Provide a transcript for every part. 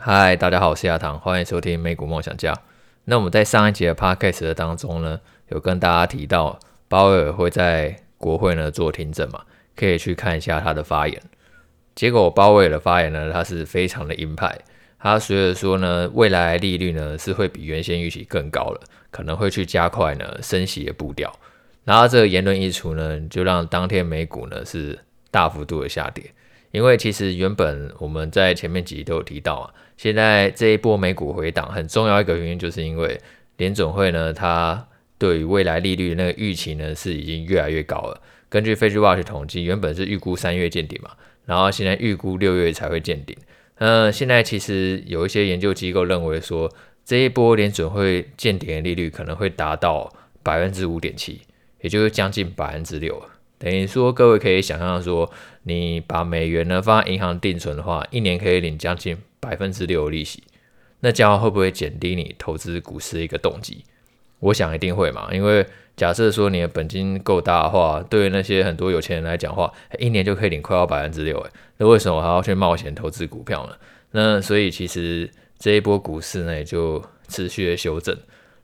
嗨，大家好，我是亚堂，欢迎收听美股梦想家。那我们在上一集的 podcast 的当中呢，有跟大家提到鲍威尔会在国会呢做听证嘛，可以去看一下他的发言。结果鲍威尔的发言呢，他是非常的鹰派，他随着说呢，未来利率呢是会比原先预期更高了，可能会去加快呢升息的步调。然后这个言论一出呢，就让当天美股呢是大幅度的下跌。因为其实原本我们在前面几集都有提到啊，现在这一波美股回档很重要一个原因，就是因为联准会呢，它对于未来利率的那个预期呢是已经越来越高了。根据 FedWatch 统计，原本是预估三月见顶嘛，然后现在预估六月才会见顶。那，现在其实有一些研究机构认为说，这一波联准会见顶的利率可能会达到百分之五点七，也就是将近百分之六。等于说，各位可以想象说，你把美元呢放在银行定存的话，一年可以领将近百分之六的利息，那这样会不会减低你投资股市的一个动机？我想一定会嘛，因为假设说你的本金够大的话，对于那些很多有钱人来讲的话，一年就可以领快要百分之六，诶，那为什么我还要去冒险投资股票呢？那所以其实这一波股市呢，也就持续的修正。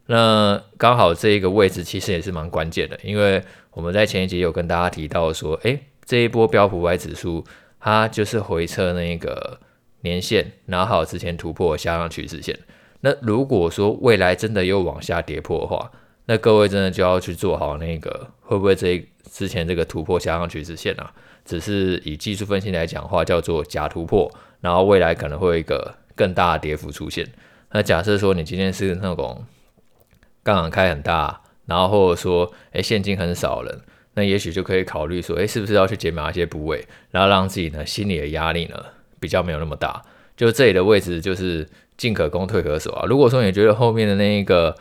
那刚好这一个位置其实也是蛮关键的，因为我们在前一集有跟大家提到说，诶，这一波标普五百指数它就是回测那个年线，然后还有之前突破下降趋势线。那如果说未来真的又往下跌破的话，那各位真的就要去做好那个会不会这之前这个突破下降趋势线啊，只是以技术分析来讲话叫做假突破，然后未来可能会有一个更大的跌幅出现。那假设说你今天是那种。杠杆开很大，然后或者说，诶，现金很少了，那也许就可以考虑说，诶，是不是要去减码一些部位，然后让自己呢心理的压力呢比较没有那么大。就这里的位置就是进可攻退可守啊。如果说你觉得后面的那一个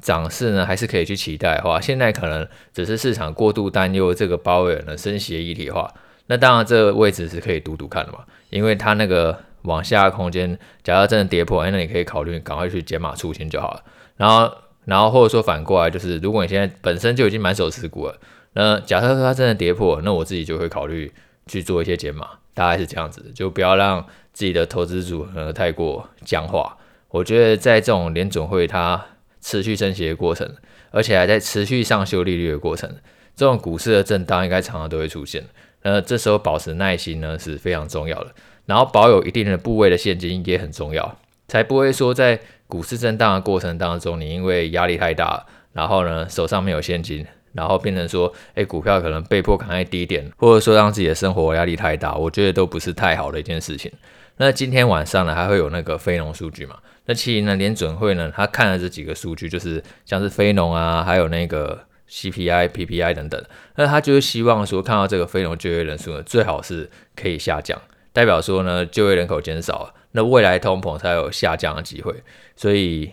涨势呢还是可以去期待的话，现在可能只是市场过度担忧这个鲍威尔呢升息一体化，那当然这个位置是可以赌赌看的嘛，因为它那个往下空间，假如真的跌破，诶，那你可以考虑赶快去减码出清就好了，然后。然后或者说反过来，就是如果你现在本身就已经满手持股了，那假设说它真的跌破，那我自己就会考虑去做一些减码，大概是这样子，就不要让自己的投资组合太过僵化。我觉得在这种联总会它持续升息的过程，而且还在持续上修利率的过程，这种股市的震荡应该常常都会出现。那这时候保持耐心呢是非常重要的，然后保有一定的部位的现金也很重要，才不会说在。股市震荡的过程当中，你因为压力太大，然后呢手上没有现金，然后变成说，诶股票可能被迫砍在低点，或者说让自己的生活压力太大，我觉得都不是太好的一件事情。那今天晚上呢还会有那个非农数据嘛？那其实呢联准会呢他看了这几个数据，就是像是非农啊，还有那个 CPI、PPI 等等，那他就是希望说看到这个非农就业人数呢最好是可以下降，代表说呢就业人口减少了。那未来通膨才有下降的机会，所以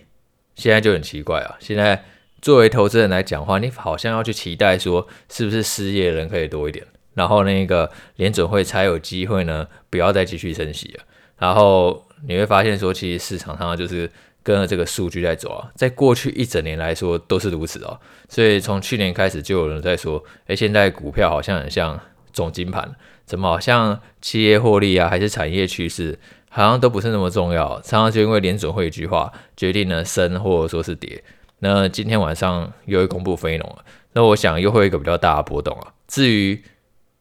现在就很奇怪啊！现在作为投资人来讲的话，你好像要去期待说，是不是失业人可以多一点，然后那个联准会才有机会呢，不要再继续升息了。然后你会发现说，其实市场上就是跟着这个数据在走啊，在过去一整年来说都是如此哦。所以从去年开始就有人在说，诶，现在股票好像很像总金盘，怎么好像企业获利啊，还是产业趋势？好像都不是那么重要，常常就因为联准会一句话决定了升或者说是跌。那今天晚上又会公布非农了，那我想又会一个比较大的波动啊。至于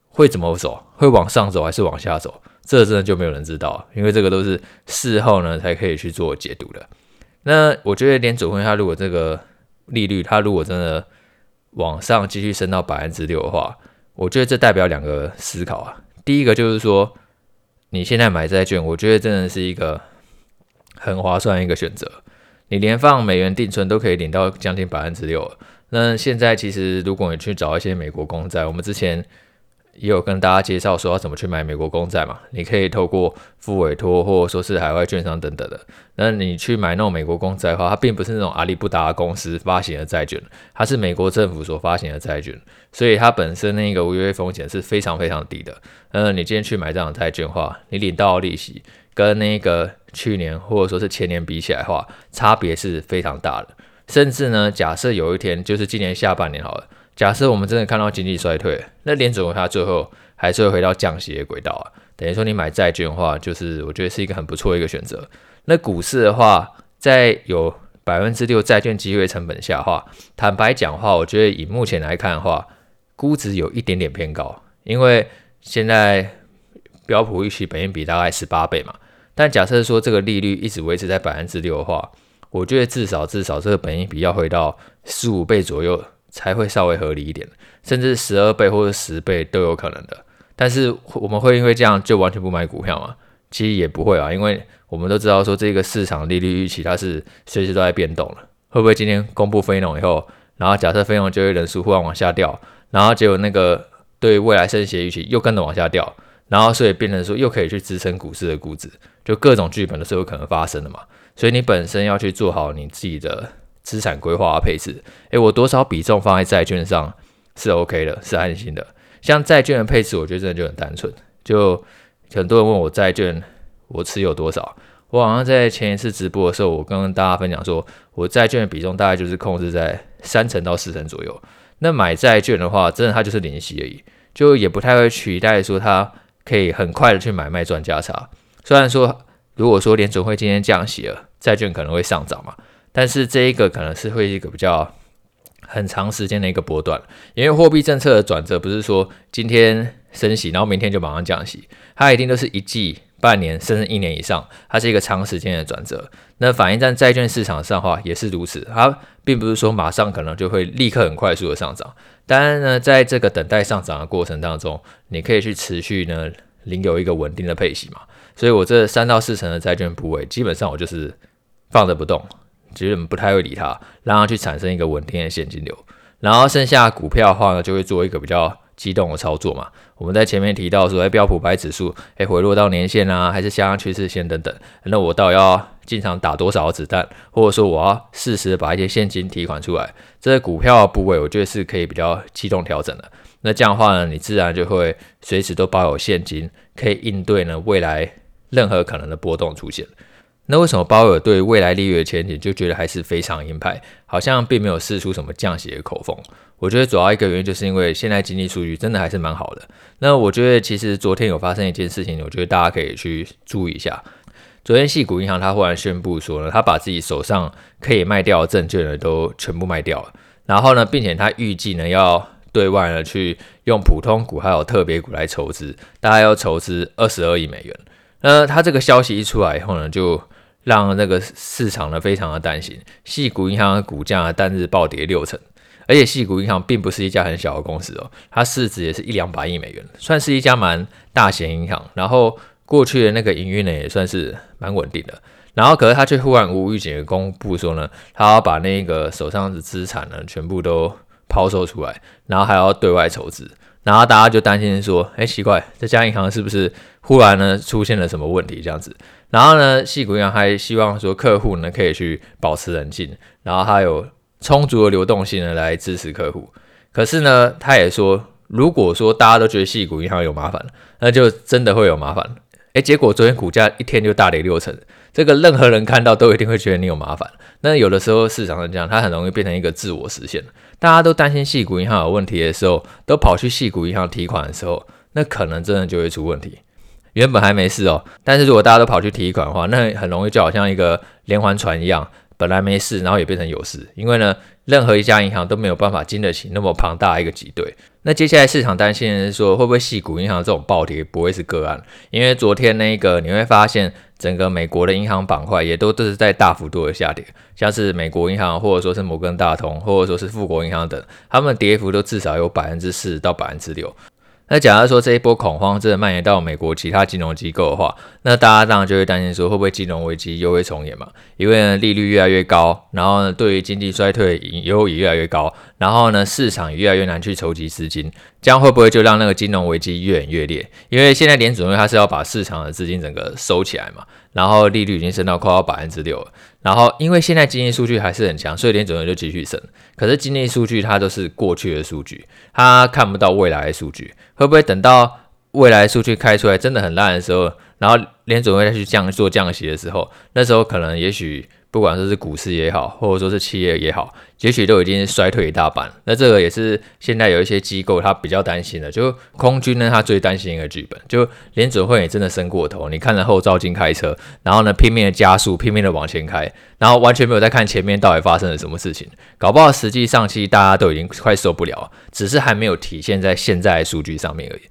会怎么走，会往上走还是往下走，这真的就没有人知道，因为这个都是事后呢才可以去做解读的。那我觉得联准会它如果这个利率它如果真的往上继续升到百分之六的话，我觉得这代表两个思考啊。第一个就是说。你现在买债券，我觉得真的是一个很划算的一个选择。你连放美元定存都可以领到将近百分之六。那现在其实如果你去找一些美国公债，我们之前也有跟大家介绍说要怎么去买美国公债嘛，你可以透过付委托或者说是海外券商等等的。那你去买那种美国公债的话，它并不是那种阿里不达公司发行的债券，它是美国政府所发行的债券，所以它本身那个违约风险是非常非常低的。呃，你今天去买这样的债券的话，你领到的利息跟那个去年或者说是前年比起来的话，差别是非常大的。甚至呢，假设有一天就是今年下半年好了。假设我们真的看到经济衰退，那联准会它最后还是会回到降息的轨道啊。等于说你买债券的话，就是我觉得是一个很不错的一个选择。那股市的话，在有百分之六债券机会成本下话，坦白讲话，我觉得以目前来看的话，估值有一点点偏高，因为现在标普预期本益比大概十八倍嘛。但假设说这个利率一直维持在百分之六的话，我觉得至少至少这个本益比要回到十五倍左右才会稍微合理一点，甚至十二倍或者十倍都有可能的。但是我们会因为这样就完全不买股票吗？其实也不会啊，因为我们都知道说这个市场利率预期它是随时都在变动的。会不会今天公布非农以后，然后假设非农就业人数忽然往下掉，然后结果那个对未来升息预期又跟着往下掉，然后所以变成说又可以去支撑股市的估值，就各种剧本都是有可能发生的嘛。所以你本身要去做好你自己的资产规划配置。诶，我多少比重放在债券上是 OK 的，是安心的。像债券的配置，我觉得真的就很单纯。就很多人问我债券我持有多少，我好像在前一次直播的时候，我跟大家分享说，我债券的比重大概就是控制在三成到四成左右。那买债券的话，真的它就是零息而已，就也不太会取代说它可以很快的去买卖赚价差。虽然说，如果说联准会今天降息了，债券可能会上涨嘛，但是这一个可能是会一个比较。很长时间的一个波段，因为货币政策的转折不是说今天升息，然后明天就马上降息，它一定都是一季、半年甚至一年以上，它是一个长时间的转折。那反映在债券市场上的话也是如此，它并不是说马上可能就会立刻很快速的上涨。当然呢，在这个等待上涨的过程当中，你可以去持续呢领有一个稳定的配息嘛。所以我这三到四成的债券部位，基本上我就是放着不动。其实我们不太会理它，让它去产生一个稳定的现金流。然后剩下股票的话呢，就会做一个比较激动的操作嘛。我们在前面提到说，哎，标普白指数，哎，回落到年线啊，还是下降趋势线等等。那我到底要进场打多少子弹，或者说我要适时把一些现金提款出来，这个股票的部位，我觉得是可以比较机动调整的。那这样的话呢，你自然就会随时都保有现金，可以应对呢未来任何可能的波动出现。那为什么鲍尔对未来利率的前景就觉得还是非常鹰派，好像并没有试出什么降息的口风？我觉得主要一个原因就是因为现在经济数据真的还是蛮好的。那我觉得其实昨天有发生一件事情，我觉得大家可以去注意一下。昨天系股银行他忽然宣布说呢，他把自己手上可以卖掉的证券呢都全部卖掉了，然后呢，并且他预计呢要对外呢去用普通股还有特别股来筹资，大概要筹资二十二亿美元。那他这个消息一出来以后呢，就让那个市场呢非常的担心，矽谷银行的股价单日暴跌六成，而且矽谷银行并不是一家很小的公司哦，它市值也是一两百亿美元，算是一家蛮大型银行。然后过去的那个营运呢也算是蛮稳定的。然后可是他却忽然无预警的公布说呢，他要把那个手上的资产呢全部都抛售出来，然后还要对外筹资。然后大家就担心说，哎，奇怪，这家银行是不是忽然呢出现了什么问题这样子？然后呢，矽谷银行还希望说客户呢可以去保持冷静，然后还有充足的流动性呢来支持客户。可是呢，他也说，如果说大家都觉得矽谷银行有麻烦，那就真的会有麻烦。诶，结果昨天股价一天就大跌六成，这个任何人看到都一定会觉得你有麻烦。那有的时候市场上这样，它很容易变成一个自我实现。大家都担心矽谷银行有问题的时候，都跑去矽谷银行提款的时候，那可能真的就会出问题。原本还没事哦，但是如果大家都跑去提款的话，那很容易就好像一个连环船一样，本来没事，然后也变成有事。因为呢，任何一家银行都没有办法经得起那么庞大一个挤兑。那接下来市场担心的是说，会不会系股银行这种暴跌不会是个案？因为昨天那个你会发现，整个美国的银行板块也都都是在大幅度的下跌，像是美国银行或者说是摩根大通或者说是富国银行等，他们跌幅都至少有百分之四到百分之六。那假如说这一波恐慌真的蔓延到美国其他金融机构的话，那大家当然就会担心说会不会金融危机又会重演嘛？因为呢利率越来越高，然后呢对于经济衰退隐忧也越来越高，然后呢市场越来越难去筹集资金，这样会不会就让那个金融危机越演越烈？因为现在联准会它是要把市场的资金整个收起来嘛，然后利率已经升到快要百分之六了。然后，因为现在经济数据还是很强，所以连准会就继续升。可是经济数据它都是过去的数据，它看不到未来的数据。会不会等到未来数据开出来真的很烂的时候，然后连准会再去降做降息的时候，那时候可能也许。不管说是股市也好，或者说是企业也好，也许都已经衰退一大半。那这个也是现在有一些机构他比较担心的。就空军呢，他最担心一个剧本，就联准会也真的升过头。你看了后照镜开车，然后呢拼命的加速，拼命的往前开，然后完全没有在看前面到底发生了什么事情。搞不好实际上其实大家都已经快受不了，只是还没有体现在现在数据上面而已。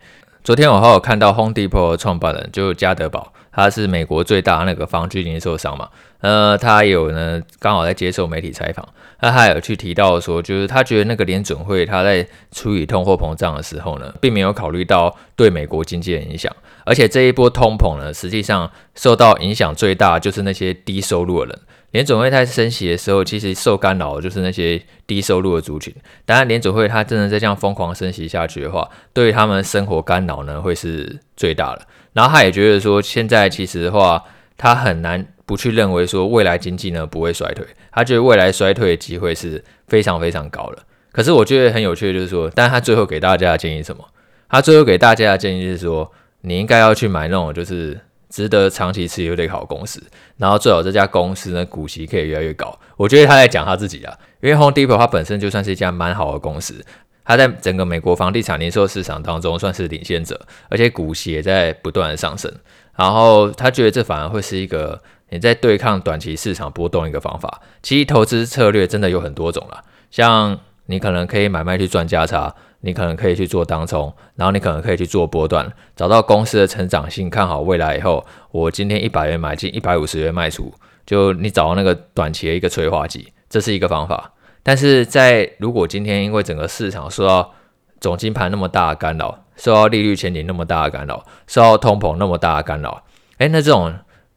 昨天我还有看到 Home Depot 创办人，就加德宝。他是美国最大那个防具零售商嘛，呃，他有呢，刚好在接受媒体采访，那他有去提到说，就是他觉得那个联准会他在处理通货膨胀的时候呢，并没有考虑到对美国经济的影响，而且这一波通膨呢，实际上受到影响最大就是那些低收入的人。联准会在升息的时候，其实受干扰的就是那些低收入的族群。当然，联准会他真的在这样疯狂升息下去的话，对他们生活干扰呢，会是最大的。然后他也觉得说，现在其实的话，他很难不去认为说未来经济呢不会衰退。他觉得未来衰退的机会是非常非常高的。可是我觉得很有趣的就是说，但他最后给大家的建议什么？他最后给大家的建议是说，你应该要去买那种就是。值得长期持有的好公司，然后最好这家公司呢，股息可以越来越高。我觉得他在讲他自己啊，因为 Home Depot 它本身就算是一家蛮好的公司，它在整个美国房地产零售市场当中算是领先者，而且股息也在不断的上升。然后他觉得这反而会是一个你在对抗短期市场波动一个方法。其实投资策略真的有很多种啦，像你可能可以买卖去赚价差。你可能可以去做当冲，然后你可能可以去做波段，找到公司的成长性，看好未来以后，我今天一百元买进，一百五十元卖出，就你找到那个短期的一个催化剂，这是一个方法。但是在如果今天因为整个市场受到总金盘那么大的干扰，受到利率前景那么大的干扰，受到通膨那么大的干扰，诶，那这种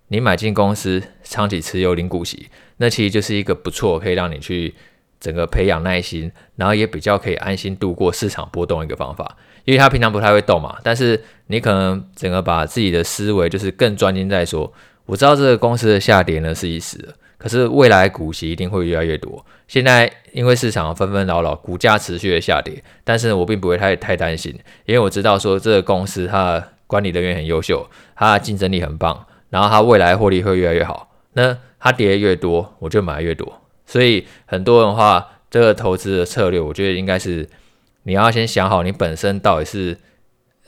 你买进公司长期持有零股息，那其实就是一个不错，可以让你去。整个培养耐心，然后也比较可以安心度过市场波动一个方法，因为他平常不太会动嘛。但是你可能整个把自己的思维就是更专心在说，我知道这个公司的下跌呢是一时的，可是未来股息一定会越来越多。现在因为市场纷纷扰扰，股价持续的下跌，但是我并不会太太担心，因为我知道说这个公司它的管理人员很优秀，它的竞争力很棒，然后它未来获利会越来越好。那它跌越多，我就买越多。所以很多人的话，这个投资的策略，我觉得应该是你要先想好你本身到底是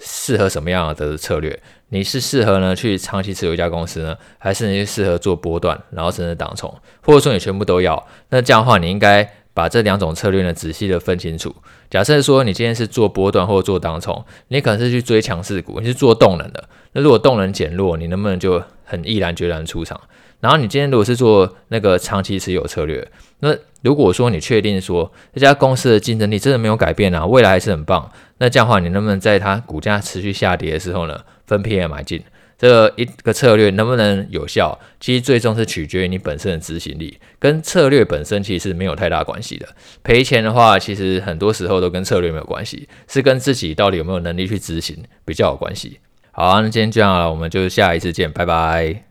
适合什么样的策略。你是适合呢去长期持有一家公司呢，还是你适合做波段，然后甚至当冲，或者说你全部都要？那这样的话，你应该把这两种策略呢仔细的分清楚。假设说你今天是做波段或做当冲，你可能是去追强势股，你是做动能的。那如果动能减弱，你能不能就很毅然决然出场？然后你今天如果是做那个长期持有策略，那如果说你确定说这家公司的竞争力真的没有改变啊，未来还是很棒，那这样的话你能不能在它股价持续下跌的时候呢，分批的买进？这一个策略能不能有效？其实最终是取决于你本身的执行力，跟策略本身其实是没有太大关系的。赔钱的话，其实很多时候都跟策略没有关系，是跟自己到底有没有能力去执行比较有关系。好啊，那今天这样了，我们就下一次见，拜拜。